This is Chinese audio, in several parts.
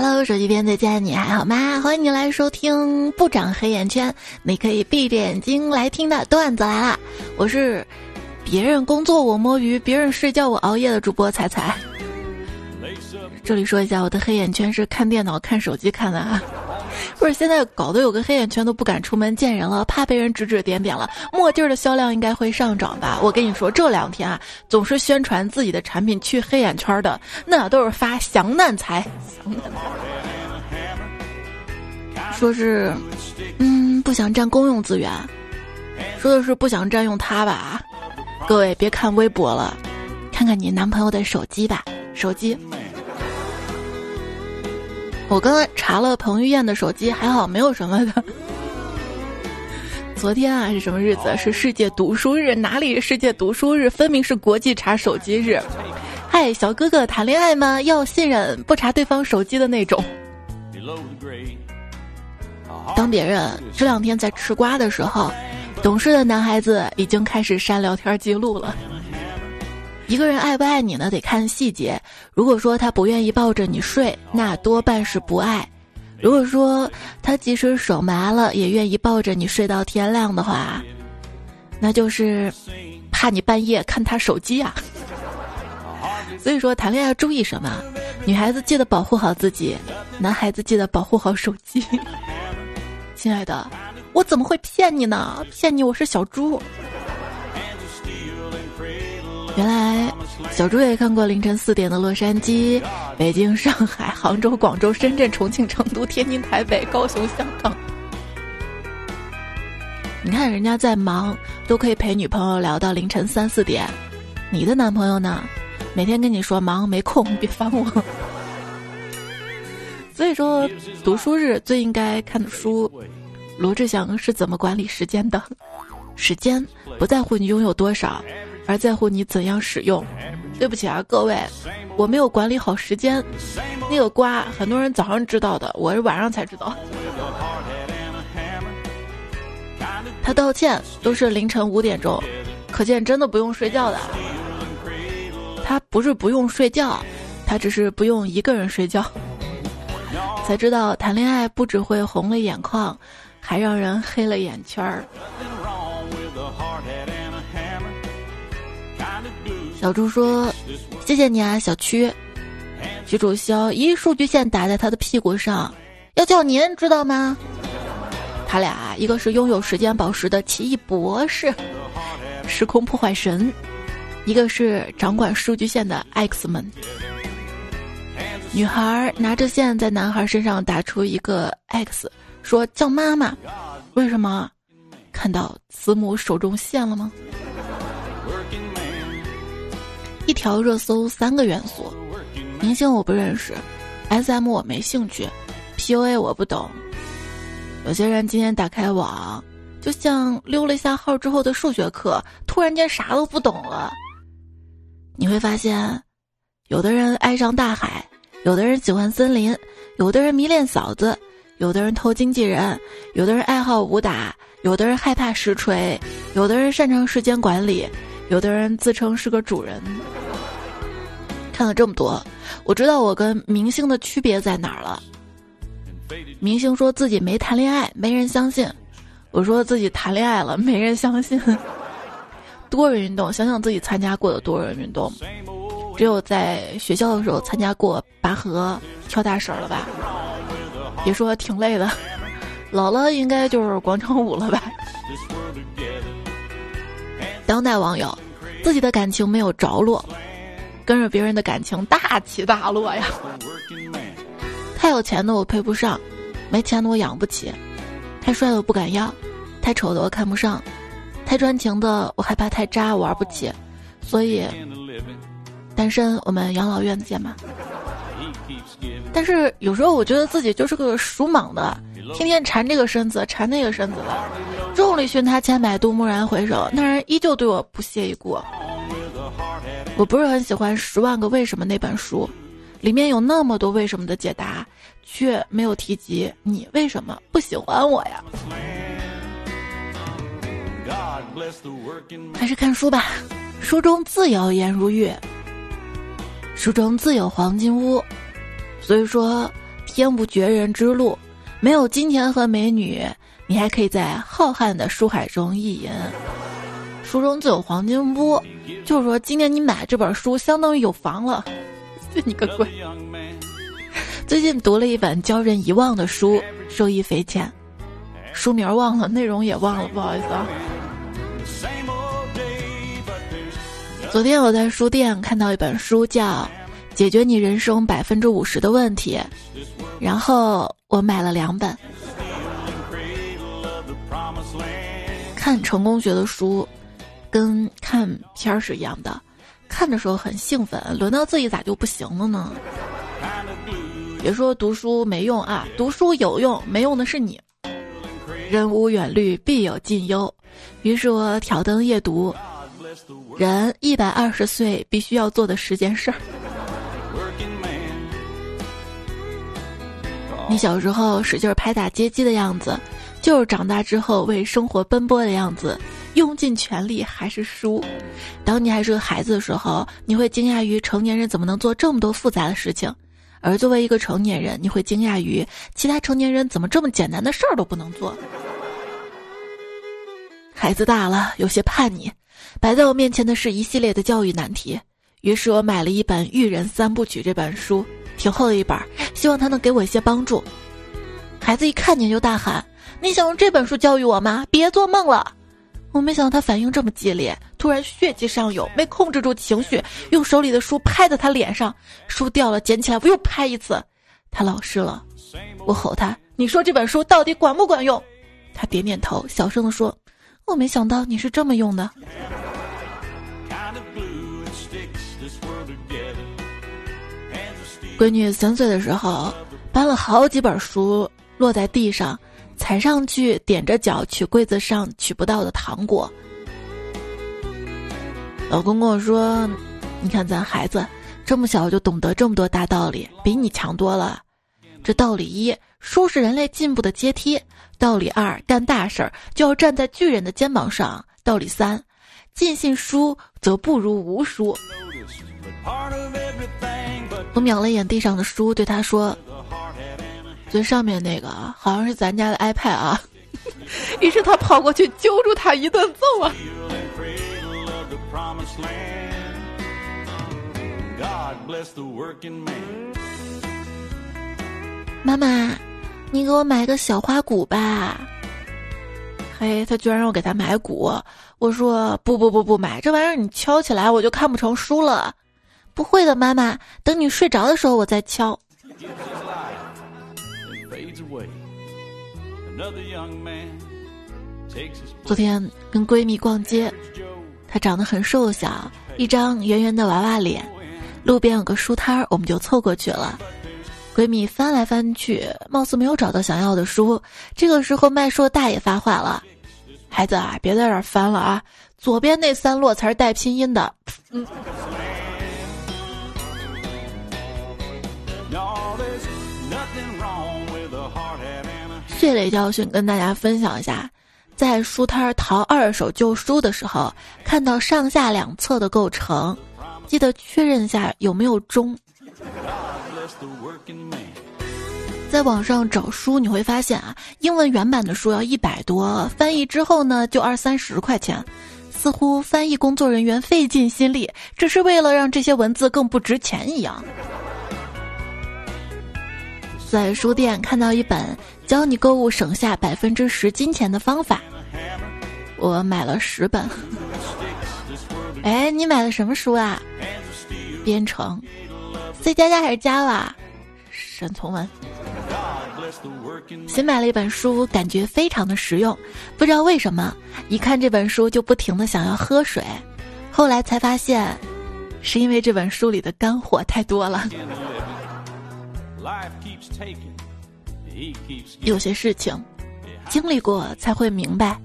Hello，手机边再见，你还好吗？欢迎你来收听不长黑眼圈，你可以闭着眼睛来听的段子来了！我是别人工作我摸鱼，别人睡觉我熬夜的主播彩彩。这里说一下，我的黑眼圈是看电脑、看手机看的啊。不是现在搞得有个黑眼圈都不敢出门见人了，怕被人指指点点了。墨镜的销量应该会上涨吧？我跟你说，这两天啊，总是宣传自己的产品去黑眼圈的，那都是发降难财。说是，嗯，不想占公用资源，说的是不想占用它吧？各位别看微博了，看看你男朋友的手机吧，手机。我刚刚查了彭于晏的手机，还好没有什么的。昨天啊是什么日子？是世界读书日？哪里世界读书日？分明是国际查手机日。嗨，小哥哥谈恋爱吗？要信任，不查对方手机的那种。当别人这两天在吃瓜的时候，懂事的男孩子已经开始删聊天记录了。一个人爱不爱你呢？得看细节。如果说他不愿意抱着你睡，那多半是不爱；如果说他即使手麻了也愿意抱着你睡到天亮的话，那就是怕你半夜看他手机啊。所以说，谈恋爱注意什么？女孩子记得保护好自己，男孩子记得保护好手机。亲爱的，我怎么会骗你呢？骗你，我是小猪。原来小猪也看过凌晨四点的洛杉矶、北京、上海、杭州、广州、深圳、重庆、成都、天津、台北、高雄、香港。你看人家在忙，都可以陪女朋友聊到凌晨三四点，你的男朋友呢？每天跟你说忙没空，别烦我。所以说，读书日最应该看的书，罗志祥是怎么管理时间的？时间不在乎你拥有多少。而在乎你怎样使用。对不起啊，各位，我没有管理好时间。那个瓜，很多人早上知道的，我是晚上才知道。他道歉都是凌晨五点钟，可见真的不用睡觉的。他不是不用睡觉，他只是不用一个人睡觉。才知道谈恋爱不只会红了眼眶，还让人黑了眼圈儿。小猪说：“谢谢你啊，小区。”徐主潇一数据线打在他的屁股上，要叫您知道吗？他俩一个是拥有时间宝石的奇异博士，时空破坏神；一个是掌管数据线的 X 们。女孩拿着线在男孩身上打出一个 X，说叫妈妈。为什么？看到慈母手中线了吗？一条热搜三个元素，明星我不认识，SM 我没兴趣，PUA 我不懂。有些人今天打开网，就像溜了一下号之后的数学课，突然间啥都不懂了。你会发现，有的人爱上大海，有的人喜欢森林，有的人迷恋嫂子，有的人偷经纪人，有的人爱好武打，有的人害怕实锤，有的人擅长时间管理。有的人自称是个主人，看了这么多，我知道我跟明星的区别在哪儿了。明星说自己没谈恋爱，没人相信；我说自己谈恋爱了，没人相信。多人运动，想想自己参加过的多人运动，只有在学校的时候参加过拔河、跳大绳了吧？别说挺累的，老了应该就是广场舞了吧？当代网友，自己的感情没有着落，跟着别人的感情大起大落呀。太有钱的我配不上，没钱的我养不起，太帅的我不敢要，太丑的我看不上，太专情的我害怕太渣玩不起，所以单身我们养老院见吧。但是有时候我觉得自己就是个属莽的。天天缠这个身子，缠那个身子的，众里寻他千百度，蓦然回首，那人依旧对我不屑一顾。我不是很喜欢《十万个为什么》那本书，里面有那么多为什么的解答，却没有提及你为什么不喜欢我呀？还是看书吧，书中自有颜如玉，书中自有黄金屋，所以说。天无绝人之路，没有金钱和美女，你还可以在浩瀚的书海中意淫。书中自有黄金屋，就是说今年你买这本书，相当于有房了。信你个鬼！最近读了一本教人遗忘的书，受益匪浅，书名忘了，内容也忘了，不好意思啊。昨天我在书店看到一本书，叫《解决你人生百分之五十的问题》，然后我买了两本。看成功学的书，跟看片儿是一样的，看的时候很兴奋，轮到自己咋就不行了呢？别说读书没用啊，读书有用，没用的是你。人无远虑，必有近忧，于是我挑灯夜读。人一百二十岁必须要做的十件事儿。你小时候使劲拍打街机的样子，就是长大之后为生活奔波的样子。用尽全力还是输。当你还是个孩子的时候，你会惊讶于成年人怎么能做这么多复杂的事情；而作为一个成年人，你会惊讶于其他成年人怎么这么简单的事儿都不能做。孩子大了，有些叛逆。摆在我面前的是一系列的教育难题，于是我买了一本《育人三部曲》这本书，挺厚的一本，希望他能给我一些帮助。孩子一看见就大喊：“你想用这本书教育我吗？别做梦了！”我没想到他反应这么激烈，突然血气上涌，没控制住情绪，用手里的书拍在他脸上，书掉了，捡起来我又拍一次，他老实了。我吼他：“你说这本书到底管不管用？”他点点头，小声地说。我没想到你是这么用的。闺女三岁的时候，搬了好几本书落在地上，踩上去，踮着脚取柜子上取不到的糖果。老公跟我说：“你看咱孩子这么小就懂得这么多大道理，比你强多了。这道理一，书是人类进步的阶梯。”道理二，干大事儿就要站在巨人的肩膀上。道理三，尽信书则不如无书。我瞄了一眼地上的书，对他说：“最上面那个好像是咱家的 iPad 啊。”于是他跑过去揪住他一顿揍啊！妈妈。你给我买个小花鼓吧。嘿，他居然让我给他买鼓，我说不不不不买，这玩意儿你敲起来我就看不成书了。不会的，妈妈，等你睡着的时候我再敲。昨天跟闺蜜逛街，她长得很瘦小，一张圆圆的娃娃脸，路边有个书摊儿，我们就凑过去了。闺蜜翻来翻去，貌似没有找到想要的书。这个时候，卖书的大爷发话了：“孩子啊，别在这儿翻了啊，左边那三摞才是带拼音的。”嗯。血泪教训跟大家分享一下，在书摊淘二手旧书的时候，看到上下两侧的构成，记得确认一下有没有中。在网上找书，你会发现啊，英文原版的书要一百多，翻译之后呢就二三十块钱，似乎翻译工作人员费尽心力，只是为了让这些文字更不值钱一样。在书店看到一本教你购物省下百分之十金钱的方法，我买了十本。哎，你买的什么书啊？编程，C 加加还是 Java？沈从文。新买了一本书，感觉非常的实用，不知道为什么，一看这本书就不停的想要喝水。后来才发现，是因为这本书里的干货太多了。有些事情经历过才会明白，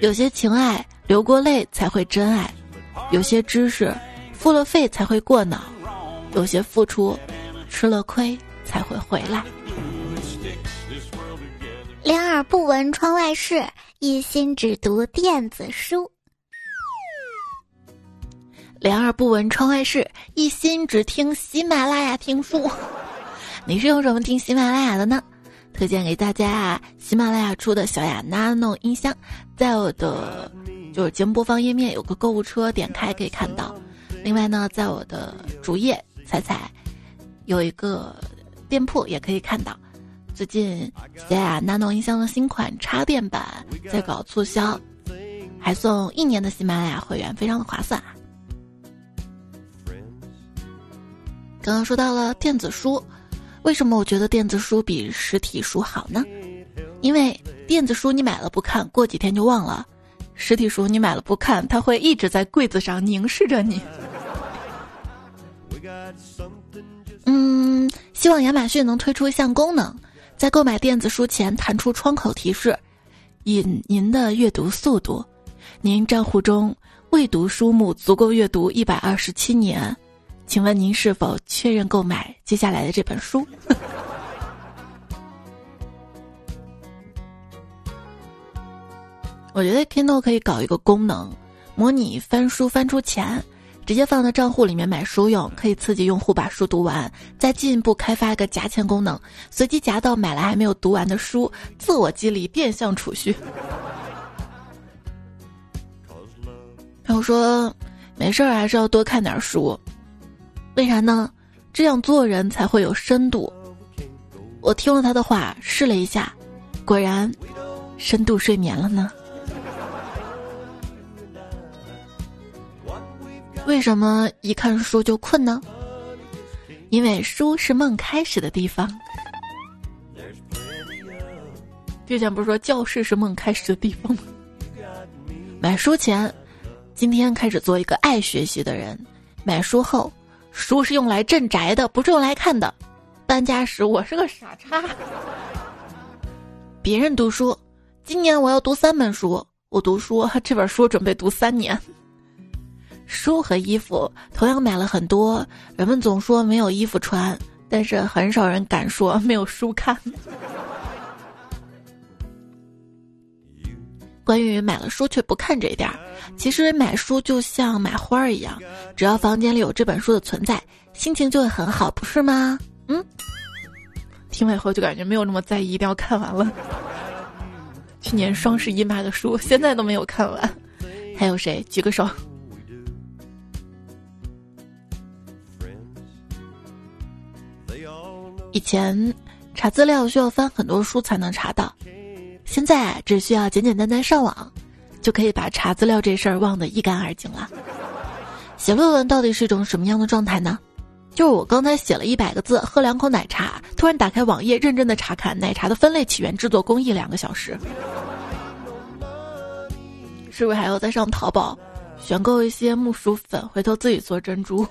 有些情爱流过泪才会真爱，有些知识付了费才会过脑，有些付出吃了亏才会回来。两耳不闻窗外事，一心只读电子书。两耳不闻窗外事，一心只听喜马拉雅听书。你是用什么听喜马拉雅的呢？推荐给大家啊，喜马拉雅出的小雅 Nano 音箱，在我的就是节目播放页面有个购物车，点开可以看到。另外呢，在我的主页彩彩有一个店铺，也可以看到。最近小雅 Nano 音箱的新款插电版在搞促销，还送一年的喜马拉雅会员，非常的划算啊。刚刚说到了电子书。为什么我觉得电子书比实体书好呢？因为电子书你买了不看，过几天就忘了；实体书你买了不看，它会一直在柜子上凝视着你。嗯，希望亚马逊能推出一项功能，在购买电子书前弹出窗口提示，以您的阅读速度，您账户中未读书目足够阅读一百二十七年。请问您是否确认购买接下来的这本书？我觉得 Kindle 可以搞一个功能，模拟翻书翻出钱，直接放到账户里面买书用，可以刺激用户把书读完。再进一步开发一个夹钱功能，随机夹到买来还没有读完的书，自我激励变相储蓄。朋友说，没事儿还是要多看点书。为啥呢？这样做人才会有深度。我听了他的话，试了一下，果然深度睡眠了呢。为什么一看书就困呢？因为书是梦开始的地方。之前不是说教室是梦开始的地方吗？买书前，今天开始做一个爱学习的人。买书后。书是用来镇宅的，不是用来看的。搬家时我是个傻叉。别人读书，今年我要读三本书。我读书，这本书准备读三年。书和衣服同样买了很多，人们总说没有衣服穿，但是很少人敢说没有书看。关于买了书却不看这一点儿。其实买书就像买花儿一样，只要房间里有这本书的存在，心情就会很好，不是吗？嗯，听完以后就感觉没有那么在意，一定要看完了。去年双十一买的书，现在都没有看完。还有谁？举个手。以前查资料需要翻很多书才能查到，现在只需要简简单单上网。就可以把查资料这事儿忘得一干二净了。写论文到底是一种什么样的状态呢？就是我刚才写了一百个字，喝两口奶茶，突然打开网页，认真的查看奶茶的分类、起源、制作工艺，两个小时。是不是还要再上淘宝选购一些木薯粉，回头自己做珍珠？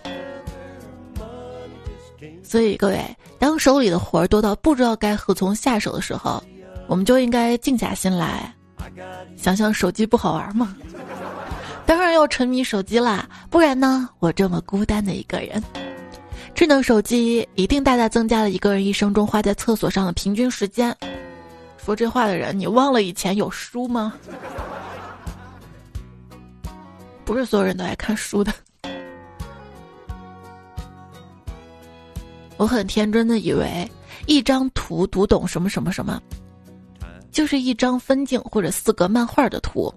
所以各位，当手里的活儿多到不知道该何从下手的时候，我们就应该静下心来。想想手机不好玩吗？当然要沉迷手机啦，不然呢？我这么孤单的一个人，智能手机一定大大增加了一个人一生中花在厕所上的平均时间。说这话的人，你忘了以前有书吗？不是所有人都爱看书的。我很天真的以为，一张图读懂什么什么什么。就是一张分镜或者四格漫画的图，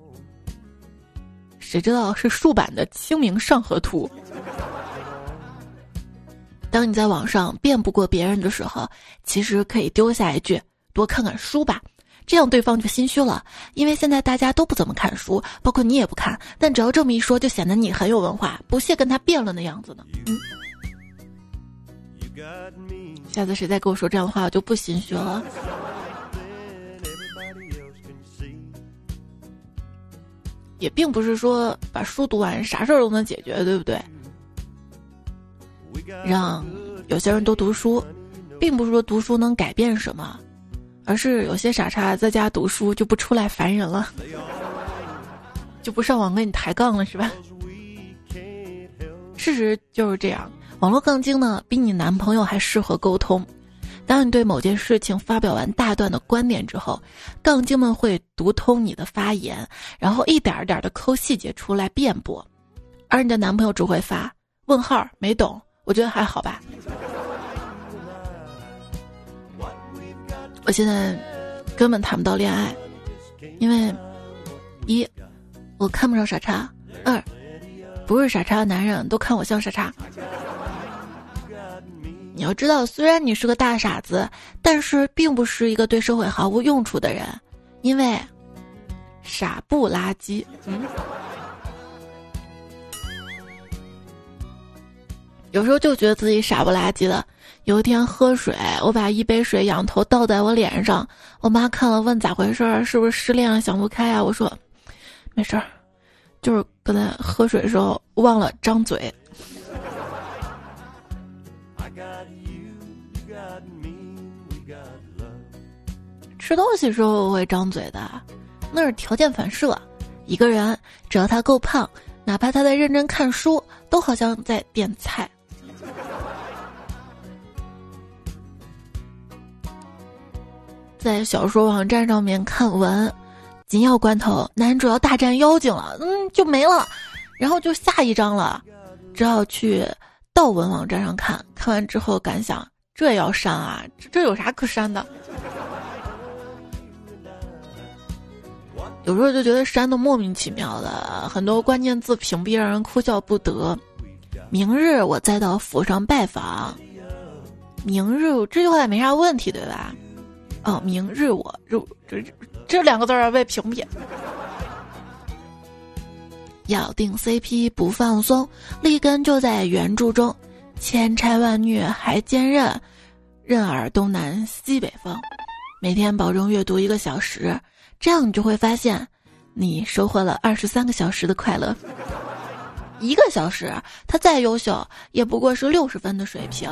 谁知道是竖版的《清明上河图》。当你在网上辩不过别人的时候，其实可以丢下一句“多看看书吧”，这样对方就心虚了。因为现在大家都不怎么看书，包括你也不看，但只要这么一说，就显得你很有文化，不屑跟他辩论的样子呢。嗯，下次谁再跟我说这样的话，我就不心虚了。也并不是说把书读完啥事儿都能解决，对不对？让有些人多读书，并不是说读书能改变什么，而是有些傻叉在家读书就不出来烦人了，就不上网跟你抬杠了，是吧？事实就是这样，网络杠精呢，比你男朋友还适合沟通。当你对某件事情发表完大段的观点之后，杠精们会读通你的发言，然后一点点的抠细节出来辩驳，而你的男朋友只会发问号没懂，我觉得还好吧。我现在根本谈不到恋爱，因为一我看不上傻叉，二不是傻叉的男人都看我像傻叉。你要知道，虽然你是个大傻子，但是并不是一个对社会毫无用处的人，因为傻不拉几。嗯。有时候就觉得自己傻不拉几的。有一天喝水，我把一杯水仰头倒在我脸上，我妈看了问咋回事儿，是不是失恋了想不开啊？我说，没事儿，就是刚才喝水的时候忘了张嘴。吃东西时候会张嘴的，那是条件反射。一个人只要他够胖，哪怕他在认真看书，都好像在点菜。在小说网站上面看文，紧要关头男主要大战妖精了，嗯，就没了，然后就下一章了，只好去道文网站上看看完之后感想：这也要删啊？这这有啥可删的？有时候就觉得删的莫名其妙的，很多关键字屏蔽让人哭笑不得。明日我再到府上拜访，明日这句话也没啥问题，对吧？哦，明日我入这这两个字儿被屏蔽。咬定 CP 不放松，立根就在原著中，千差万虐还坚韧，任尔东南西北风。每天保证阅读一个小时，这样你就会发现，你收获了二十三个小时的快乐。一个小时，他再优秀，也不过是六十分的水平。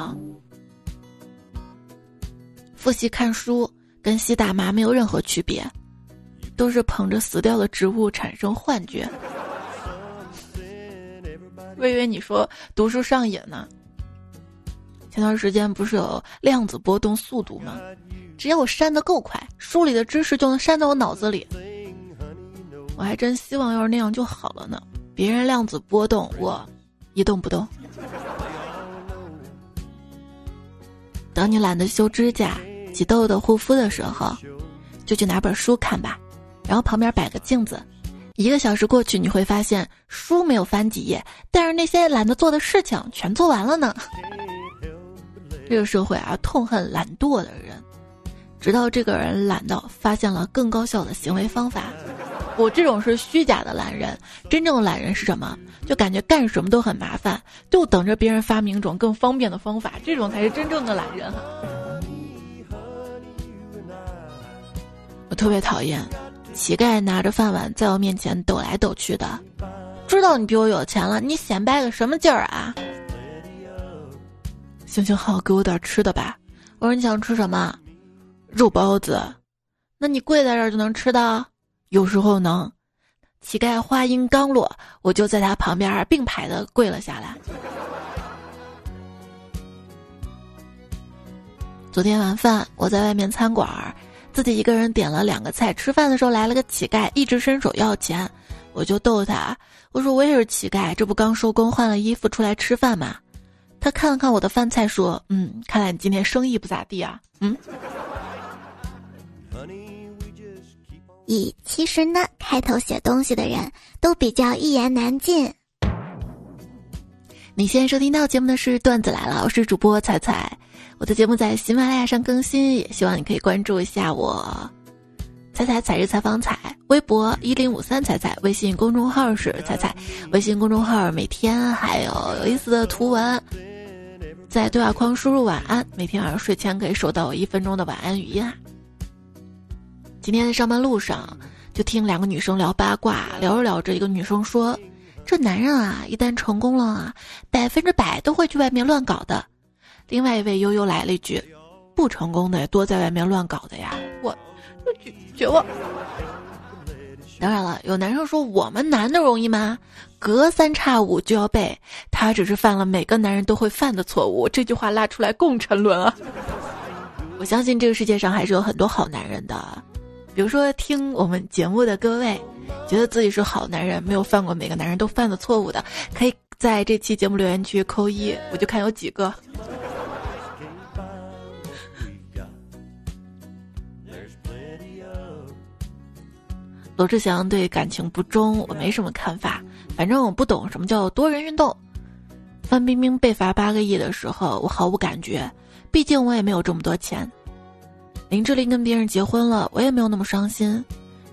复习看书。跟吸大麻没有任何区别，都是捧着死掉的植物产生幻觉。我以为你说读书上瘾呢。前段时间不是有量子波动速度吗？只要我删的够快，书里的知识就能删到我脑子里。我还真希望要是那样就好了呢。别人量子波动，我一动不动。等你懒得修指甲。挤痘痘护肤的时候，就去拿本书看吧，然后旁边摆个镜子，一个小时过去，你会发现书没有翻几页，但是那些懒得做的事情全做完了呢。这个社会啊，痛恨懒惰的人，直到这个人懒到发现了更高效的行为方法。我这种是虚假的懒人，真正的懒人是什么？就感觉干什么都很麻烦，就等着别人发明一种更方便的方法，这种才是真正的懒人哈。我特别讨厌乞丐拿着饭碗在我面前抖来抖去的，知道你比我有钱了，你显摆个什么劲儿啊？行行好，给我点吃的吧。我说你想吃什么？肉包子。那你跪在这儿就能吃到？有时候能。乞丐话音刚落，我就在他旁边并排的跪了下来。昨天晚饭我在外面餐馆儿。自己一个人点了两个菜，吃饭的时候来了个乞丐，一直伸手要钱，我就逗他，我说我也是乞丐，这不刚收工换了衣服出来吃饭吗？他看了看我的饭菜，说：“嗯，看来你今天生意不咋地啊。”嗯。以其实呢，开头写东西的人都比较一言难尽。你现在收听到节目的是段子来了，我是主播彩彩。我的节目在喜马拉雅上更新，也希望你可以关注一下我。彩彩彩日采访彩，微博一零五三彩彩，微信公众号是彩彩，微信公众号每天还有有意思的图文，在对话框输入晚安，每天晚上睡前可以收到我一分钟的晚安语音啊。今天在上班路上就听两个女生聊八卦，聊着聊着，一个女生说：“这男人啊，一旦成功了啊，百分之百都会去外面乱搞的。”另外一位悠悠来了一句：“不成功的也多在外面乱搞的呀。”我绝绝望。当然了，有男生说我们男的容易吗？隔三差五就要被，他只是犯了每个男人都会犯的错误。这句话拉出来共沉沦啊！我相信这个世界上还是有很多好男人的，比如说听我们节目的各位觉得自己是好男人没有犯过每个男人都犯的错误的可以在这期节目留言区扣一我就看有几个。罗志祥对感情不忠我没什么看法反正我不懂什么叫多人运动。范冰冰被罚八个亿的时候我毫无感觉毕竟我也没有这么多钱。林志玲跟别人结婚了，我也没有那么伤心，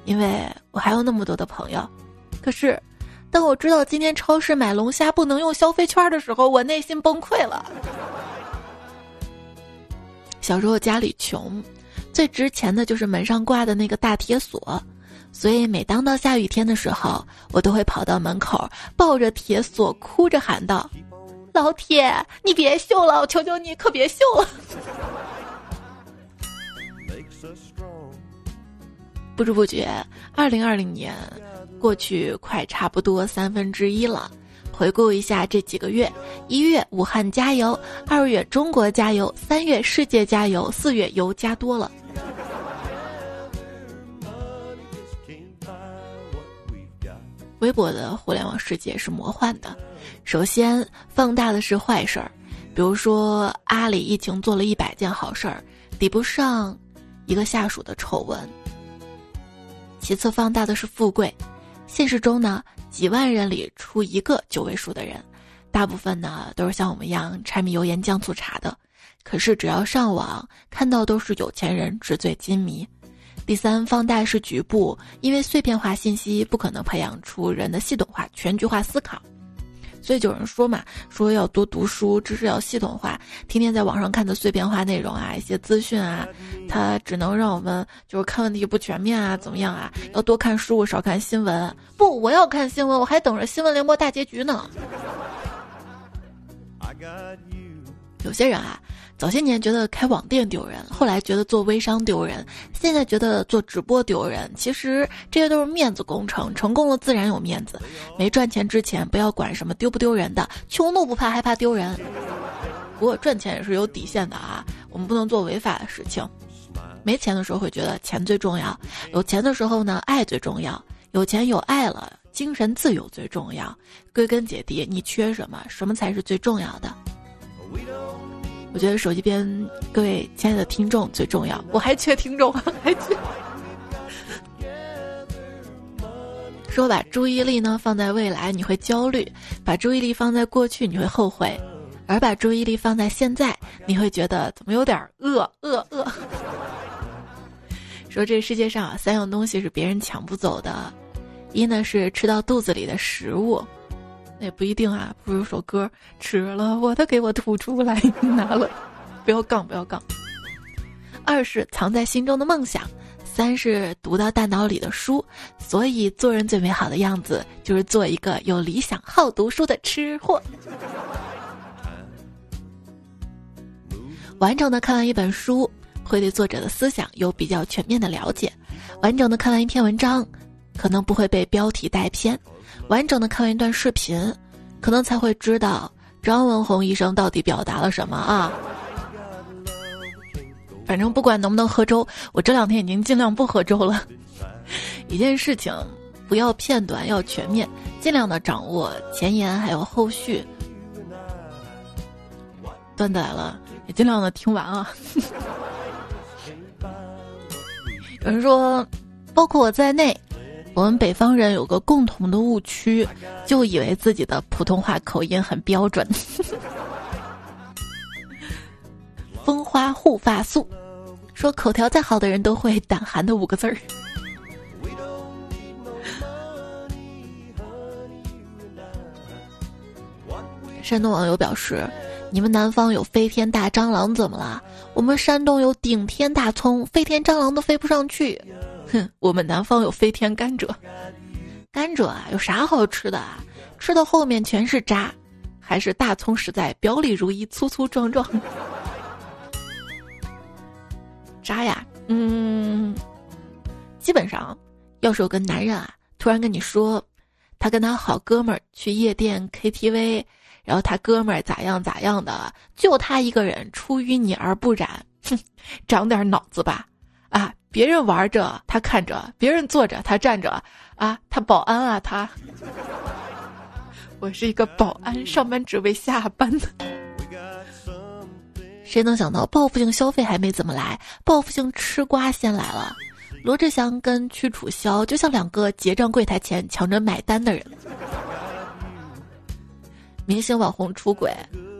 因为我还有那么多的朋友。可是，当我知道今天超市买龙虾不能用消费券的时候，我内心崩溃了。小时候家里穷，最值钱的就是门上挂的那个大铁锁，所以每当到下雨天的时候，我都会跑到门口，抱着铁锁，哭着喊道：“老铁，你别锈了，我求求你，可别锈了。”不知不觉，二零二零年过去快差不多三分之一了。回顾一下这几个月：一月武汉加油，二月中国加油，三月世界加油，四月油加多了。微博的互联网世界是魔幻的，首先放大的是坏事儿，比如说阿里疫情做了一百件好事儿，抵不上一个下属的丑闻。其次，放大的是富贵。现实中呢，几万人里出一个九位数的人，大部分呢都是像我们一样柴米油盐酱醋茶的。可是只要上网看到都是有钱人纸醉金迷。第三，放大是局部，因为碎片化信息不可能培养出人的系统化、全局化思考。所以有人说嘛，说要多读书，知识要系统化。天天在网上看的碎片化内容啊，一些资讯啊，它只能让我们就是看问题不全面啊，怎么样啊？要多看书，少看新闻。不，我要看新闻，我还等着新闻联播大结局呢。有些人啊。早些年觉得开网店丢人，后来觉得做微商丢人，现在觉得做直播丢人。其实这些都是面子工程，成功了自然有面子。没赚钱之前不要管什么丢不丢人的，穷都不怕，害怕丢人。不过赚钱也是有底线的啊，我们不能做违法的事情。没钱的时候会觉得钱最重要，有钱的时候呢，爱最重要。有钱有爱了，精神自由最重要。归根结底，你缺什么，什么才是最重要的。我觉得手机边各位亲爱的听众最重要，我还缺听众，还缺。说把注意力呢放在未来，你会焦虑；把注意力放在过去，你会后悔；而把注意力放在现在，你会觉得怎么有点饿饿饿。说这世界上啊三样东西是别人抢不走的，一呢是吃到肚子里的食物。那也不一定啊，不如首歌吃了我的给我吐出来，拿了，不要杠不要杠。二是藏在心中的梦想，三是读到大脑里的书。所以做人最美好的样子，就是做一个有理想、好读书的吃货。完整的看完一本书，会对作者的思想有比较全面的了解；完整的看完一篇文章，可能不会被标题带偏。完整的看完一段视频，可能才会知道张文宏医生到底表达了什么啊！反正不管能不能喝粥，我这两天已经尽量不喝粥了。一件事情不要片段，要全面，尽量的掌握前言还有后续。断载了，也尽量的听完啊。有人说，包括我在内。我们北方人有个共同的误区，就以为自己的普通话口音很标准。风花护发素，说口条再好的人都会胆寒的五个字儿。山东网友表示：“你们南方有飞天大蟑螂怎么了？我们山东有顶天大葱，飞天蟑螂都飞不上去。”哼，我们南方有飞天甘蔗，甘蔗啊，有啥好吃的啊？吃到后面全是渣，还是大葱实在，表里如一，粗粗壮壮。渣呀，嗯，基本上，要是有个男人啊，突然跟你说，他跟他好哥们儿去夜店 KTV，然后他哥们儿咋样咋样的，就他一个人出淤泥而不染，哼，长点脑子吧。啊！别人玩着，他看着；别人坐着，他站着。啊，他保安啊，他。我是一个保安，上班只为下班的。谁能想到报复性消费还没怎么来，报复性吃瓜先来了？罗志祥跟屈楚萧就像两个结账柜台前抢着买单的人。明星网红出轨，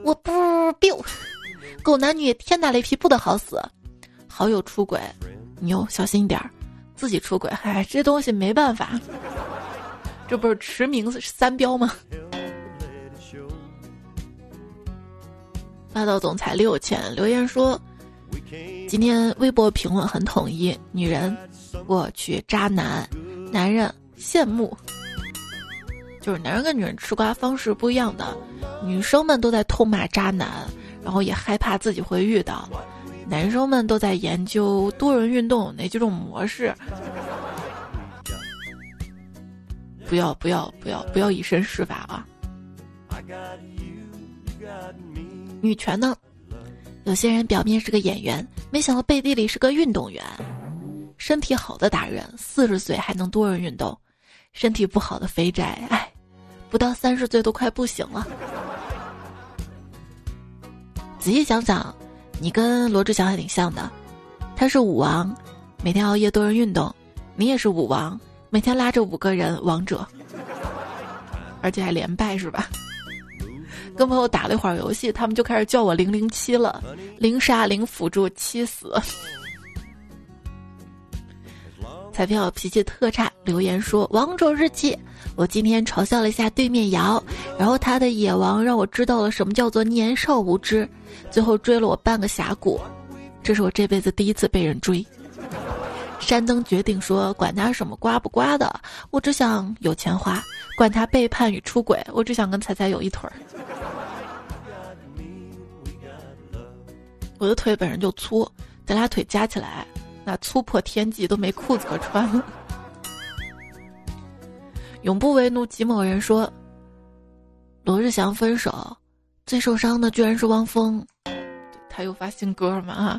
我不 biu，狗男女天打雷劈不得好死。好友出轨，牛小心一点儿，自己出轨，嗨，这东西没办法。这不是驰名三标吗？霸道总裁六千留言说，今天微博评论很统一，女人我去渣男，男人羡慕。就是男人跟女人吃瓜方式不一样的，女生们都在痛骂渣男，然后也害怕自己会遇到；男生们都在研究多人运动哪几种模式。不要不要不要不要以身试法啊！女权呢？有些人表面是个演员，没想到背地里是个运动员。身体好的达人四十岁还能多人运动，身体不好的肥宅，哎。不到三十岁都快不行了。仔细想想，你跟罗志祥还挺像的，他是舞王，每天熬夜多人运动；你也是舞王，每天拉着五个人王者，而且还连败是吧？跟朋友打了一会儿游戏，他们就开始叫我零零七了，零杀零辅助七死。彩票脾气特差，留言说王者日记。我今天嘲笑了一下对面瑶，然后他的野王让我知道了什么叫做年少无知，最后追了我半个峡谷，这是我这辈子第一次被人追。山登决定说，管他什么瓜不瓜的，我只想有钱花；管他背叛与出轨，我只想跟彩彩有一腿儿。我的腿本身就粗，咱俩腿加起来，那粗破天际都没裤子可穿了。永不为奴。吉某人说：“罗志祥分手，最受伤的居然是汪峰，他又发新歌嘛？”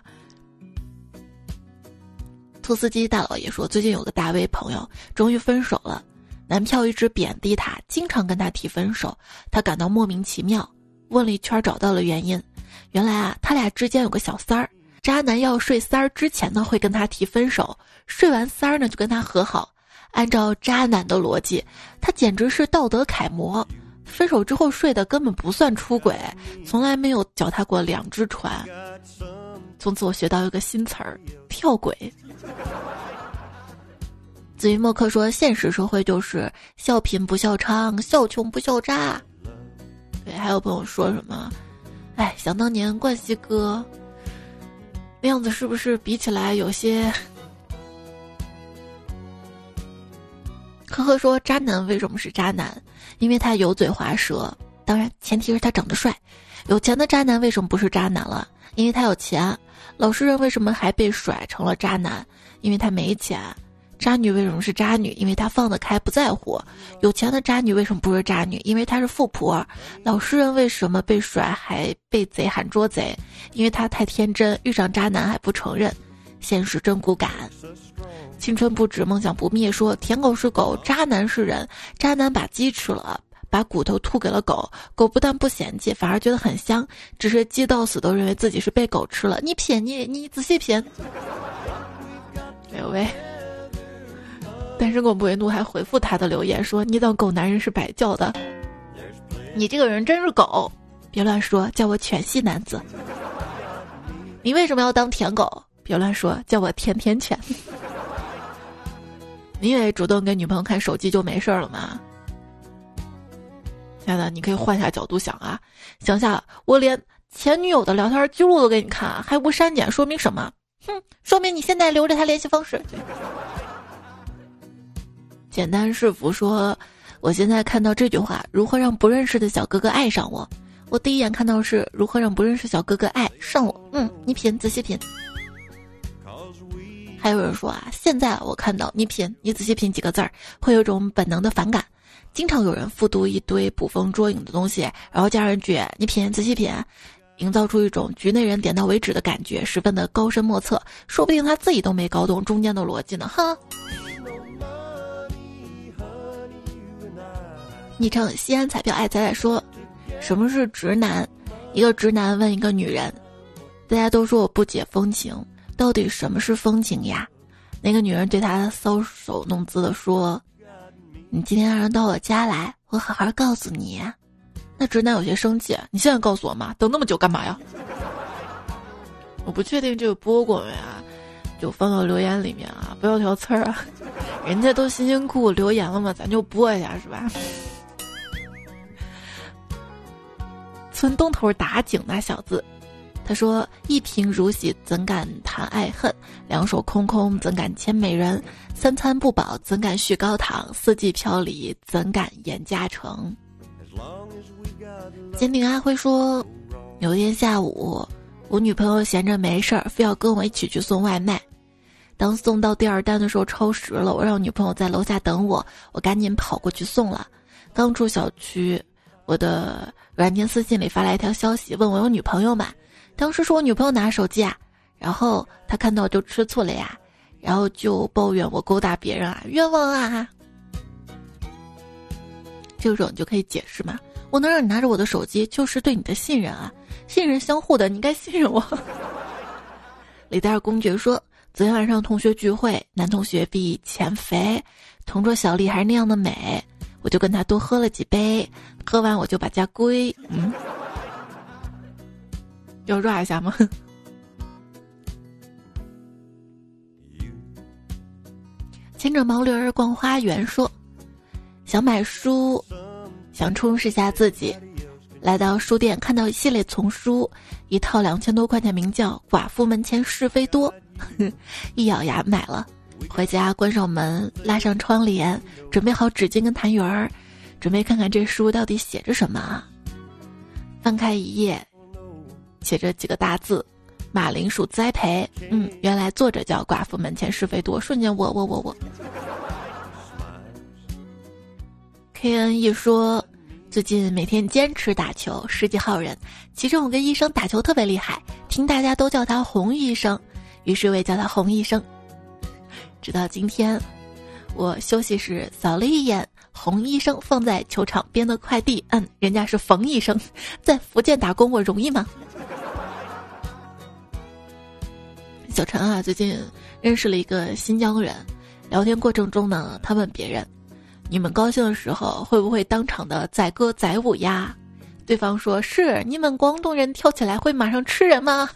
兔司机大老爷说：“最近有个大 V 朋友终于分手了，男票一直贬低他，经常跟他提分手，他感到莫名其妙。问了一圈，找到了原因，原来啊，他俩之间有个小三儿。渣男要睡三儿之前呢，会跟他提分手，睡完三儿呢，就跟他和好。”按照渣男的逻辑，他简直是道德楷模。分手之后睡的根本不算出轨，从来没有脚踏过两只船。从此我学到一个新词儿：跳轨。子云墨客说，现实社会就是笑贫不笑娼，笑穷不笑渣。对，还有朋友说什么？哎，想当年冠希哥那样子，是不是比起来有些？呵呵，说渣男为什么是渣男？因为他油嘴滑舌。当然，前提是他长得帅。有钱的渣男为什么不是渣男了？因为他有钱。老实人为什么还被甩成了渣男？因为他没钱。渣女为什么是渣女？因为她放得开，不在乎。有钱的渣女为什么不是渣女？因为她是富婆。老实人为什么被甩还被贼喊捉贼？因为她太天真，遇上渣男还不承认。现实真骨感。青春不止，梦想不灭。说舔狗是狗，渣男是人。渣男把鸡吃了，把骨头吐给了狗，狗不但不嫌弃，反而觉得很香。只是鸡到死都认为自己是被狗吃了。你品，你你仔细品。哎呦喂！单身狗不为奴还回复他的留言说：“你当狗男人是白叫的，你这个人真是狗，别乱说，叫我犬系男子。你为什么要当舔狗？别乱说，叫我甜甜犬。”你以为主动给女朋友看手机就没事了吗？亲爱的，你可以换下角度想啊，想下我连前女友的聊天记录都给你看，还不删减，说明什么？哼，说明你现在留着他联系方式。简单是福说，我现在看到这句话：如何让不认识的小哥哥爱上我？我第一眼看到是如何让不认识小哥哥爱上我。嗯，你品，仔细品。还有人说啊，现在我看到你品，你仔细品几个字儿，会有种本能的反感。经常有人复读一堆捕风捉影的东西，然后加上句“你品，仔细品”，营造出一种局内人点到为止的感觉，十分的高深莫测。说不定他自己都没搞懂中间的逻辑呢，哈。昵称西安彩票爱仔仔说：“什么是直男？”一个直男问一个女人：“大家都说我不解风情。”到底什么是风情呀？那个女人对他搔首弄姿的说：“你今天让人到我家来，我好好告诉你。”那直男有些生气，你现在告诉我嘛？等那么久干嘛呀？我不确定这个播过没啊，就放到留言里面啊，不要挑刺儿啊。人家都辛辛苦苦留言了嘛，咱就播一下是吧？村东头打井那小子，他说：“一贫如洗，怎敢谈爱恨？两手空空，怎敢牵美人？三餐不饱，怎敢续高堂？四季飘离，怎敢言家成？”煎饼阿辉说：“有一天下午，我女朋友闲着没事儿，非要跟我一起去送外卖。当送到第二单的时候，超时了，我让女朋友在楼下等我，我赶紧跑过去送了。刚出小区，我的软件私信里发来一条消息，问我有女朋友吗？当时是我女朋友拿手机啊，然后她看到就吃醋了呀，然后就抱怨我勾搭别人啊，冤枉啊！这种你就可以解释嘛。”我能让你拿着我的手机，就是对你的信任啊，信任相互的，你应该信任我。李大公爵说，昨天晚上同学聚会，男同学比以前肥，同桌小丽还是那样的美，我就跟他多喝了几杯，喝完我就把家归。嗯，要 rap 一下吗？牵着毛驴儿逛花园，说想买书。想充实下自己，来到书店看到一系列丛书，一套两千多块钱，名叫《寡妇门前是非多》，一咬牙买了。回家关上门，拉上窗帘，准备好纸巾跟痰盂儿，准备看看这书到底写着什么。翻开一页，写着几个大字：“马铃薯栽培。”嗯，原来作者叫《寡妇门前是非多》，瞬间我我我我。K N 一说，最近每天坚持打球，十几号人，其中有个医生打球特别厉害，听大家都叫他洪医生，于是我也叫他洪医生。直到今天，我休息时扫了一眼洪医生放在球场边的快递，嗯，人家是冯医生，在福建打工，我容易吗？小陈啊，最近认识了一个新疆人，聊天过程中呢，他问别人。你们高兴的时候会不会当场的载歌载舞呀？对方说是。你们广东人跳起来会马上吃人吗？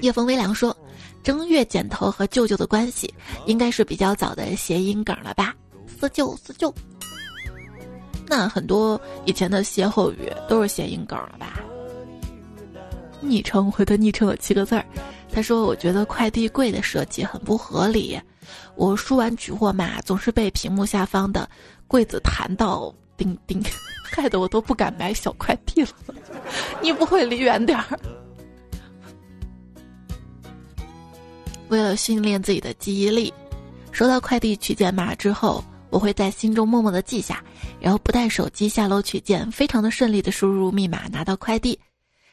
夜风微凉说，正月剪头和舅舅的关系应该是比较早的谐音梗了吧？四舅四舅。那很多以前的歇后语都是谐音梗了吧？昵称回的昵称有七个字儿。他说：“我觉得快递柜的设计很不合理，我输完取货码总是被屏幕下方的柜子弹到叮叮，害得我都不敢买小快递了。你不会离远点儿？为了训练自己的记忆力，收到快递取件码之后，我会在心中默默的记下，然后不带手机下楼取件，非常的顺利的输入密码拿到快递，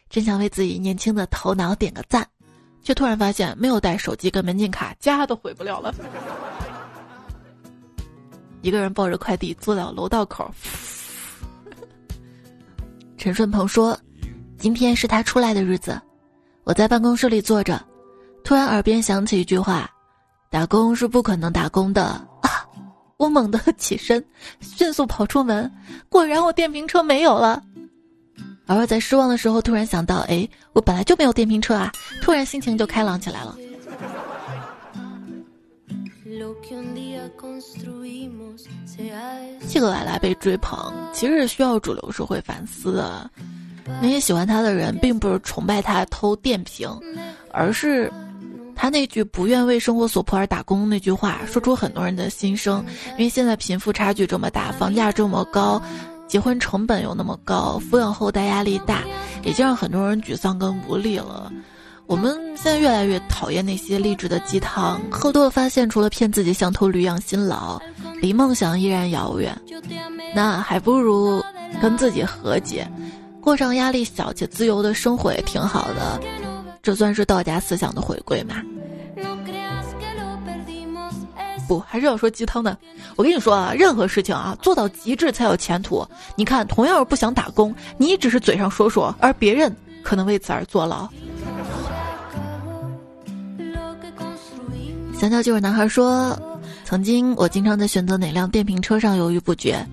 真想为自己年轻的头脑点个赞。”却突然发现没有带手机跟门禁卡，家都回不了了。一个人抱着快递坐到楼道口。陈顺鹏说：“今天是他出来的日子，我在办公室里坐着，突然耳边响起一句话：‘打工是不可能打工的啊！’我猛地起身，迅速跑出门，果然我电瓶车没有了。”而在失望的时候，突然想到，哎，我本来就没有电瓶车啊！突然心情就开朗起来了。这个来来被追捧，其实是需要主流社会反思的。那些喜欢他的人，并不是崇拜他偷电瓶，而是他那句“不愿为生活所迫而打工”那句话，说出很多人的心声。因为现在贫富差距这么大，房价这么高。结婚成本又那么高，抚养后代压力大，已经让很多人沮丧跟无力了。我们现在越来越讨厌那些励志的鸡汤，喝多了发现除了骗自己像头驴一样辛劳，离梦想依然遥远。那还不如跟自己和解，过上压力小且自由的生活也挺好的。这算是道家思想的回归吗？不，还是要说鸡汤的。我跟你说啊，任何事情啊，做到极致才有前途。你看，同样是不想打工，你只是嘴上说说，而别人可能为此而坐牢。香蕉就是男孩说，曾经我经常在选择哪辆电瓶车上犹豫不决，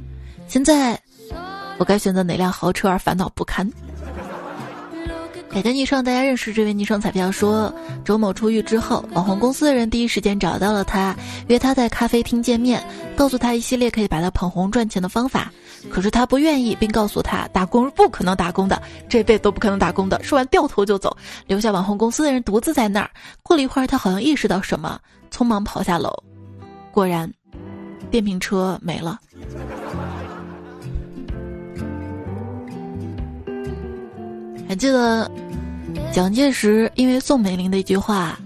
现在我该选择哪辆豪车而烦恼不堪。改个昵称，大家认识这位昵称彩票说，周某出狱之后，网红公司的人第一时间找到了他，约他在咖啡厅见面，告诉他一系列可以把他捧红赚钱的方法。可是他不愿意，并告诉他打工是不可能打工的，这辈子都不可能打工的。说完掉头就走，留下网红公司的人独自在那儿。过了一会儿，他好像意识到什么，匆忙跑下楼，果然，电瓶车没了。还记得蒋介石因为宋美龄的一句话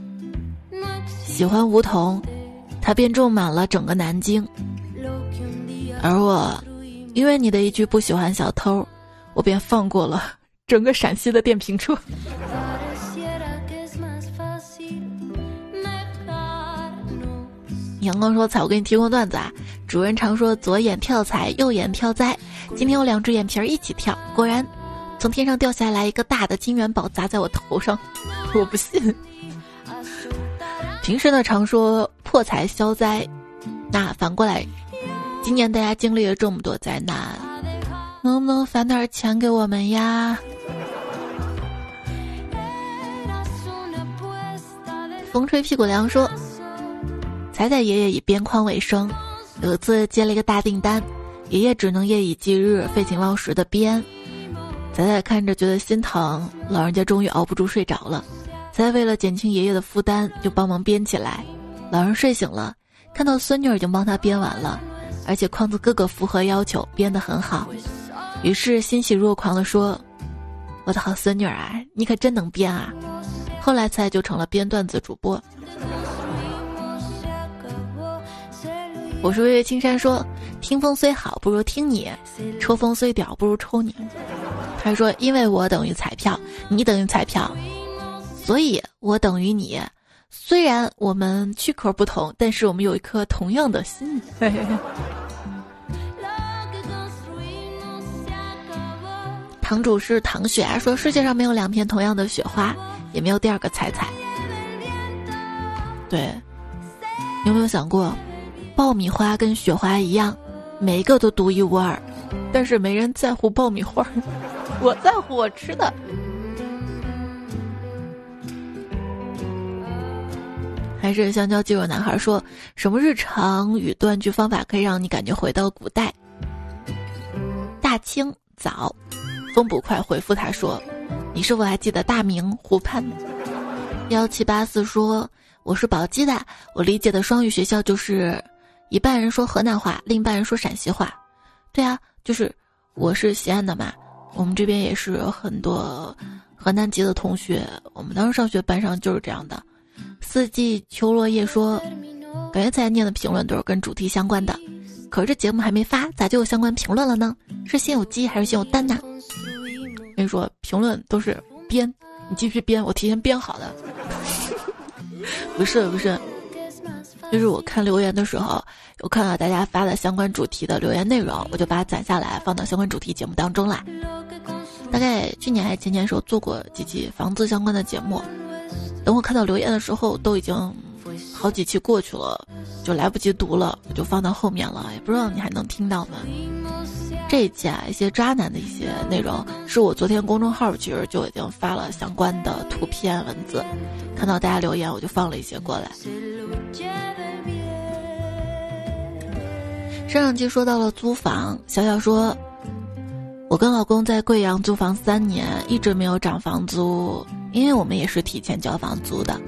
“喜欢梧桐”，他便种满了整个南京；而我因为你的一句“不喜欢小偷”，我便放过了 整个陕西的电瓶车。阳光说：“彩，我给你提供段子啊。主人常说左眼跳财，右眼跳灾。今天我两只眼皮儿一起跳，果然。”从天上掉下来一个大的金元宝砸在我头上，我不信。平时呢常说破财消灾，那反过来，今年大家经历了这么多灾难，能不能返点钱给我们呀？风吹屁股凉说，彩彩爷爷以边框为生，有一次接了一个大订单，爷爷只能夜以继日、废寝忘食的编。仔仔看着觉得心疼，老人家终于熬不住睡着了。仔仔为了减轻爷爷的负担，就帮忙编起来。老人睡醒了，看到孙女已经帮他编完了，而且框子各个符合要求，编得很好，于是欣喜若狂地说：“我的好孙女儿，你可真能编啊！”后来仔就成了编段子主播。我是月月青山说：“听风虽好，不如听你；抽风虽屌，不如抽你。”他说：“因为我等于彩票，你等于彩票，所以我等于你。虽然我们躯壳不同，但是我们有一颗同样的心。”堂主是唐雪啊，说世界上没有两片同样的雪花，也没有第二个彩彩。对，你有没有想过，爆米花跟雪花一样，每一个都独一无二，但是没人在乎爆米花。我在乎我吃的。还是香蕉肌肉男孩说什么日常语断句方法可以让你感觉回到古代？大清早，风捕快回复他说：“你是否还记得大明湖畔？”幺七八四说：“我是宝鸡的，我理解的双语学校就是一半人说河南话，另一半人说陕西话。”对啊，就是我是西安的嘛。我们这边也是很多河南籍的同学，我们当时上学班上就是这样的。四季秋落叶说，感觉才念的评论都是跟主题相关的，可是这节目还没发，咋就有相关评论了呢？是先有鸡还是先有蛋呢？跟你说，评论都是编，你继续编，我提前编好的。不 是 不是，就是我看留言的时候，有看到大家发的相关主题的留言内容，我就把它攒下来放到相关主题节目当中啦。大概去年还是前年时候做过几期房子相关的节目，等我看到留言的时候，都已经好几期过去了，就来不及读了，我就放到后面了，也不知道你还能听到吗？这一期啊，一些渣男的一些内容，是我昨天公众号其实就已经发了相关的图片文字，看到大家留言，我就放了一些过来。上上期说到了租房，小小说。我跟老公在贵阳租房三年，一直没有涨房租，因为我们也是提前交房租的。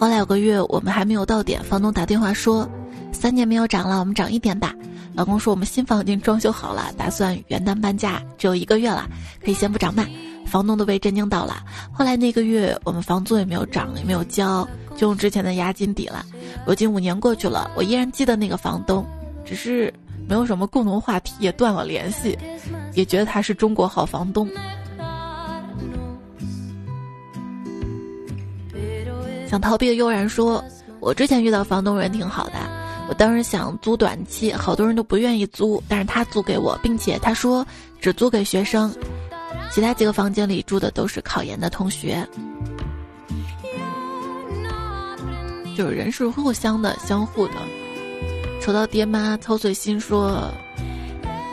后来有个月我们还没有到点，房东打电话说，三年没有涨了，我们涨一点吧。老公说我们新房已经装修好了，打算元旦搬家，只有一个月了，可以先不涨吧。房东都被震惊到了。后来那个月我们房租也没有涨，也没有交，就用之前的押金抵了。如今五年过去了，我依然记得那个房东，只是。没有什么共同话题，也断了联系，也觉得他是中国好房东。想逃避的悠然说：“我之前遇到房东人挺好的，我当时想租短期，好多人都不愿意租，但是他租给我，并且他说只租给学生，其他几个房间里住的都是考研的同学。”就是人是互相的、相互的。瞅到爹妈操碎心说，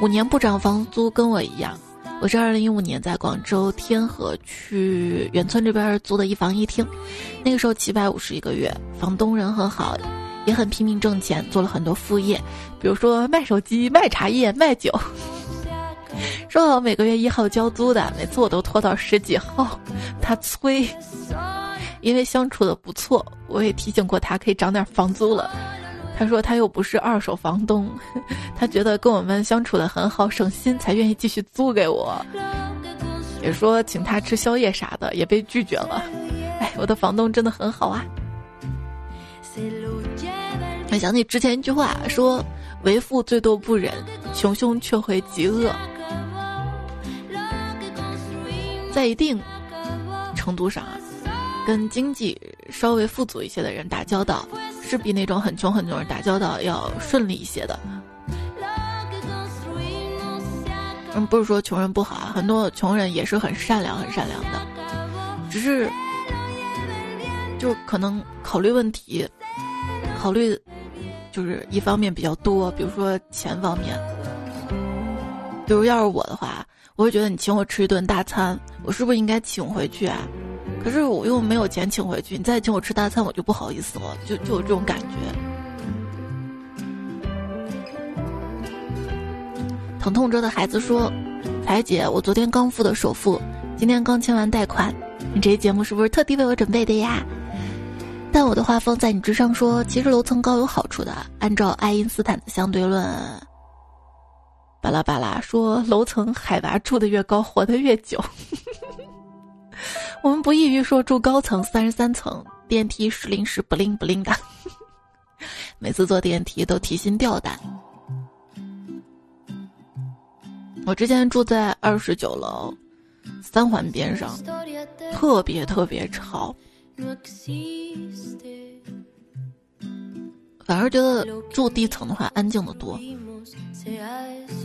五年不涨房租跟我一样。我是二零一五年在广州天河区远村这边租的一房一厅，那个时候七百五十一个月，房东人很好，也很拼命挣钱，做了很多副业，比如说卖手机、卖茶叶、卖酒。说好每个月一号交租的，每次我都拖到十几号，他催。因为相处的不错，我也提醒过他可以涨点房租了。他说他又不是二手房东，他觉得跟我们相处的很好，省心才愿意继续租给我。也说请他吃宵夜啥的，也被拒绝了。哎，我的房东真的很好啊。我想起之前一句话说：“为富最多不忍，穷凶却会极恶。”在一定程度上啊，跟经济稍微富足一些的人打交道。是比那种很穷很穷人打交道要顺利一些的。嗯，不是说穷人不好啊，很多穷人也是很善良、很善良的，只是就可能考虑问题，考虑就是一方面比较多，比如说钱方面。比如要是我的话，我会觉得你请我吃一顿大餐，我是不是应该请回去啊？可是我又没有钱请回去，你再请我吃大餐，我就不好意思了，就就有这种感觉。疼痛着的孩子说：“彩姐，我昨天刚付的首付，今天刚签完贷款，你这节目是不是特地为我准备的呀？”但我的话放在你之上说，其实楼层高有好处的，按照爱因斯坦的相对论，巴拉巴拉说楼层海拔住的越高，活得越久。我们不异于说住高层三十三层电梯时灵时不灵不灵的，每次坐电梯都提心吊胆。我之前住在二十九楼三环边上，特别特别吵，反而觉得住地层的话安静的多，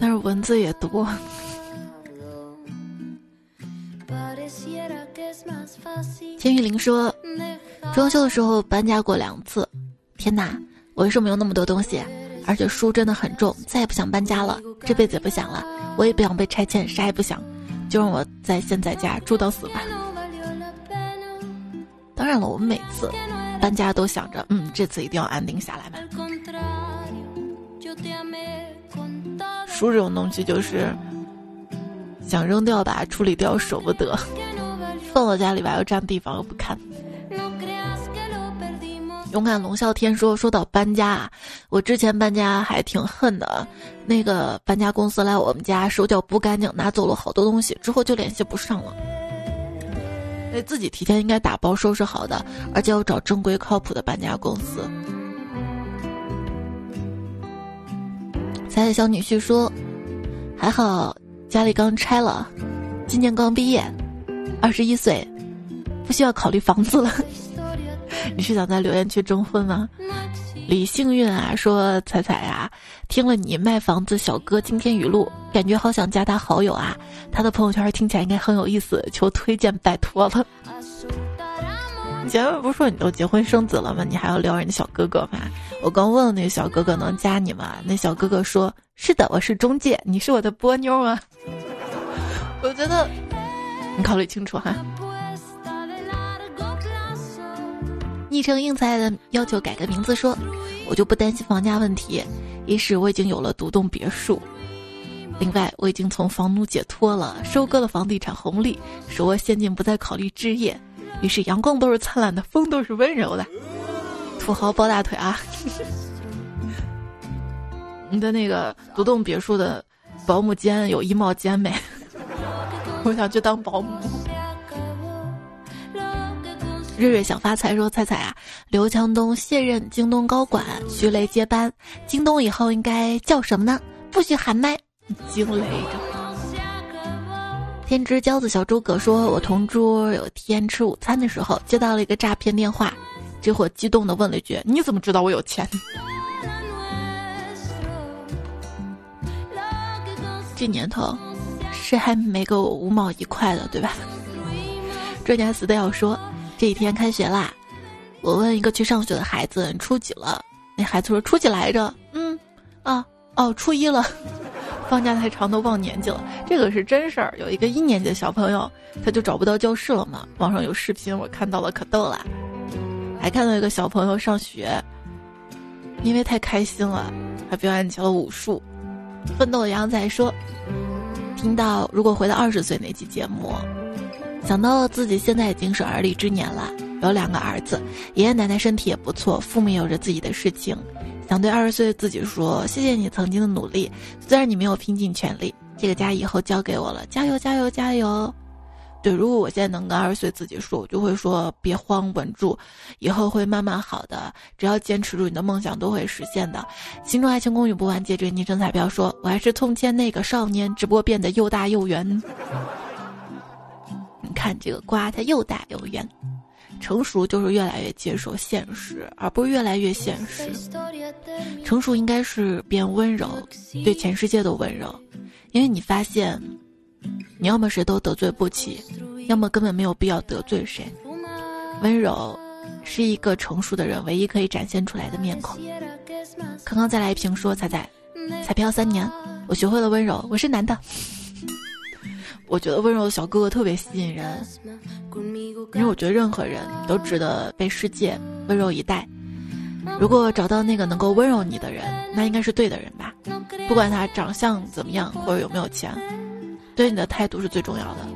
但是蚊子也多。千玉玲说：“装修的时候搬家过两次，天哪！我为什么有那么多东西？而且书真的很重，再也不想搬家了，这辈子也不想了。我也不想被拆迁，啥也不想，就让我在现在家住到死吧。当然了，我们每次搬家都想着，嗯，这次一定要安定下来嘛。书这种东西就是想扔掉吧，处理掉舍不得。”放到家里吧，又占地方又不看。勇敢龙啸天说：“说到搬家，我之前搬家还挺恨的。那个搬家公司来我们家，手脚不干净，拿走了好多东西，之后就联系不上了。自己提前应该打包收拾好的，而且要找正规靠谱的搬家公司。”彩彩小女婿说：“还好家里刚拆了，今年刚毕业。”二十一岁，不需要考虑房子了。你是想在留言区征婚吗？李幸运啊，说彩彩啊，听了你卖房子小哥今天语录，感觉好想加他好友啊。他的朋友圈听起来应该很有意思，求推荐，拜托了。你前面不是说你都结婚生子了吗？你还要撩人家小哥哥吗？我刚问了那个小哥哥能加你吗？那小哥哥说是的，我是中介，你是我的波妞啊。我觉得。你考虑清楚哈。昵称应菜的要求改个名字，说我就不担心房价问题。一是我已经有了独栋别墅，另外我已经从房奴解脱了，收割了房地产红利，手握现金不再考虑置业。于是阳光都是灿烂的，风都是温柔的。土豪抱大腿啊！你的那个独栋别墅的保姆间有衣帽间没？我想去当保姆。瑞瑞想发财，说彩彩啊，刘强东卸任京东高管，徐雷接班，京东以后应该叫什么呢？不许喊麦，惊雷着。天之骄子小诸葛说，我同桌有天吃午餐的时候，接到了一个诈骗电话，这货激动的问了一句：“你怎么知道我有钱？”这年头。谁还没个五毛一块的，对吧？专家死都要说，这几天开学啦，我问一个去上学的孩子：“初几了？”那孩子说：“初几来着？”嗯，啊，哦，初一了。放假太长都忘年纪了，这个是真事儿。有一个一年级的小朋友，他就找不到教室了嘛。网上有视频，我看到了，可逗了。还看到一个小朋友上学，因为太开心了，还表演起了武术。奋斗的羊仔说：“听到如果回到二十岁那期节目，想到自己现在已经是而立之年了。”有两个儿子，爷爷奶奶身体也不错，父母有着自己的事情，想对二十岁的自己说：谢谢你曾经的努力，虽然你没有拼尽全力，这个家以后交给我了，加油加油加油！对，如果我现在能跟二十岁自己说，我就会说：别慌，稳住，以后会慢慢好的，只要坚持住，你的梦想都会实现的。心中爱情公寓不完结，这昵称彩票说：我还是从前那个少年，只不过变得又大又圆。你看这个瓜，它又大又圆。成熟就是越来越接受现实，而不是越来越现实。成熟应该是变温柔，对全世界都温柔，因为你发现，你要么谁都得罪不起，要么根本没有必要得罪谁。温柔是一个成熟的人唯一可以展现出来的面孔。刚刚再来一瓶说彩彩，彩票三年，我学会了温柔，我是男的。我觉得温柔的小哥哥特别吸引人，因为我觉得任何人都值得被世界温柔以待。如果找到那个能够温柔你的人，那应该是对的人吧？不管他长相怎么样或者有没有钱，对你的态度是最重要的。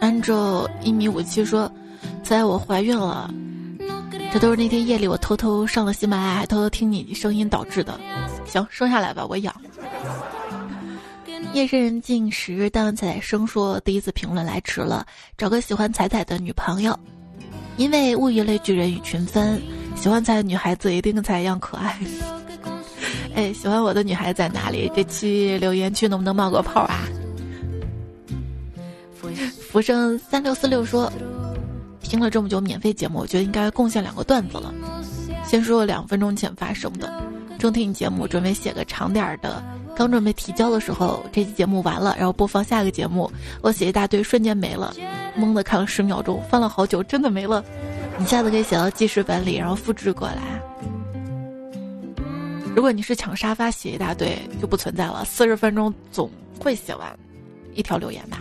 按照一米五七说，在我怀孕了，这都是那天夜里我偷偷上了喜马拉雅，还偷偷听你声音导致的。行，生下来吧，我养。夜深人静时，当彩彩生说第一次评论来迟了，找个喜欢彩彩的女朋友，因为物以类聚，人以群分，喜欢彩的女孩子一定跟彩一样可爱。哎，喜欢我的女孩在哪里？这期留言区能不能冒个泡啊？浮生三六四六说，听了这么久免费节目，我觉得应该贡献两个段子了。先说两分钟前发生的，正听节目，准备写个长点儿的。刚准备提交的时候，这期节目完了，然后播放下个节目，我写一大堆，瞬间没了，懵的看了十秒钟，翻了好久，真的没了。你下次可以写到记事本里，然后复制过来。如果你是抢沙发写一大堆，就不存在了，四十分钟总会写完一条留言吧。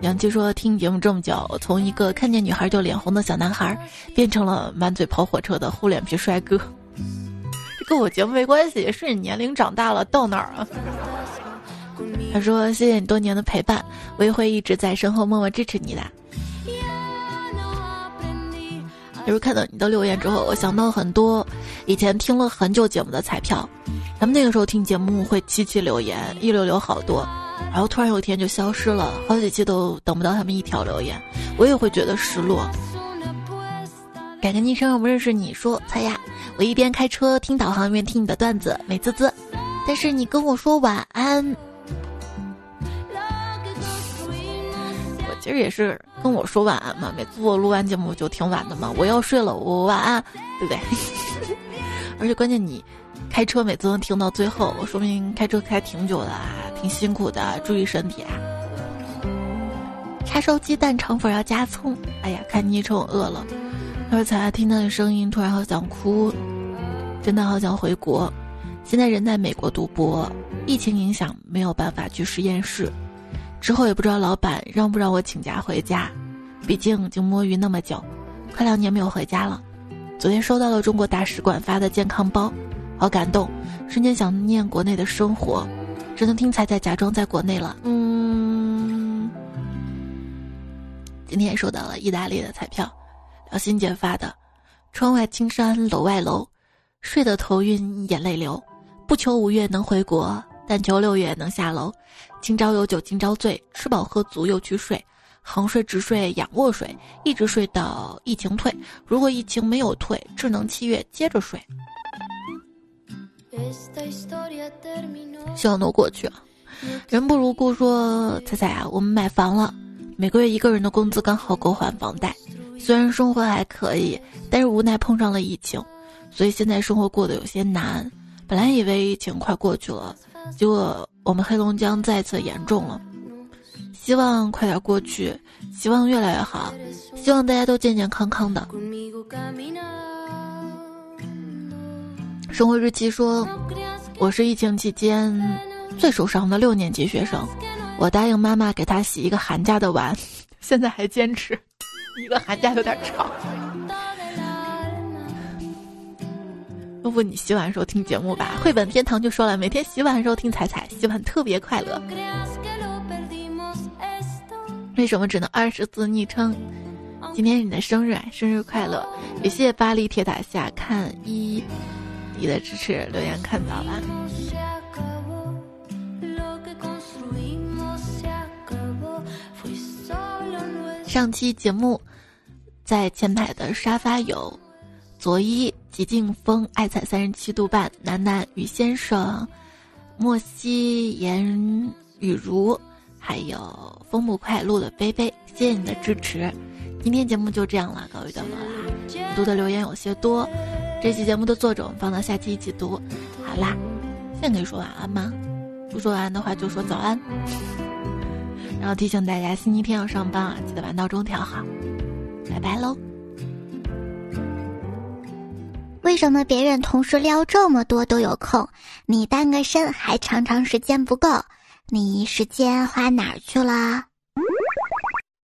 杨七说：“听节目这么久，从一个看见女孩就脸红的小男孩，变成了满嘴跑火车的厚脸皮帅哥。”跟我节目没关系，是你年龄长大了到哪儿啊？他说：“谢谢你多年的陪伴，我也会一直在身后默默支持你的。”就是看到你的留言之后，我想到很多以前听了很久节目的彩票，咱们那个时候听节目会七七留言，一留留好多，然后突然有一天就消失了，好几期都等不到他们一条留言，我也会觉得失落。改个昵称，我不认识你说猜呀。我一边开车听导航，一边听你的段子，美滋滋。但是你跟我说晚安，其实也是跟我说晚安嘛。每次我录完节目就挺晚的嘛，我要睡了，我晚安，对不对？而且关键你开车每次能听到最后，说明开车开挺久的啊，挺辛苦的，注意身体啊。叉烧鸡蛋肠粉要加葱。哎呀，看昵称我饿了。他说：“才听到你声音，突然好想哭，真的好想回国。现在人在美国读博，疫情影响没有办法去实验室，之后也不知道老板让不让我请假回家。毕竟已经摸鱼那么久，快两年没有回家了。昨天收到了中国大使馆发的健康包，好感动，瞬间想念国内的生活，只能听彩彩假装在国内了。嗯，今天也收到了意大利的彩票。”小欣姐发的，窗外青山楼外楼，睡得头晕眼泪流，不求五月能回国，但求六月能下楼。今朝有酒今朝醉，吃饱喝足又去睡，横睡直睡仰卧睡，一直睡到疫情退。如果疫情没有退，只能七月接着睡。希望都过去了。人不如故说，彩彩啊，我们买房了，每个月一个人的工资刚好够还房贷。虽然生活还可以，但是无奈碰上了疫情，所以现在生活过得有些难。本来以为疫情快过去了，结果我们黑龙江再次严重了。希望快点过去，希望越来越好，希望大家都健健康康的。生活日记说，我是疫情期间最受伤的六年级学生。我答应妈妈给她洗一个寒假的碗，现在还坚持。一个寒假有点长。要不你洗碗时候听节目吧？绘本天堂就说了，每天洗碗时候听彩彩，洗碗特别快乐。为什么只能二十字昵称？今天是你的生日，生日快乐！也谢谢巴黎铁塔下看一你的支持留言看到了。上期节目在前排的沙发有佐伊、极静风、爱彩三十七度半、楠楠、雨先生、莫西、言雨如。还有风不快路的杯杯，谢谢你的支持。今天节目就这样了，告一段落啦。读的留言有些多，这期节目的作者我们放到下期一起读。好啦，现在可以说晚安吗？不说晚安的话就说早安。然后提醒大家，星期天要上班啊，记得把闹钟调好。拜拜喽。为什么别人同时撩这么多都有空，你单个身还常常时间不够？你时间花哪儿去了？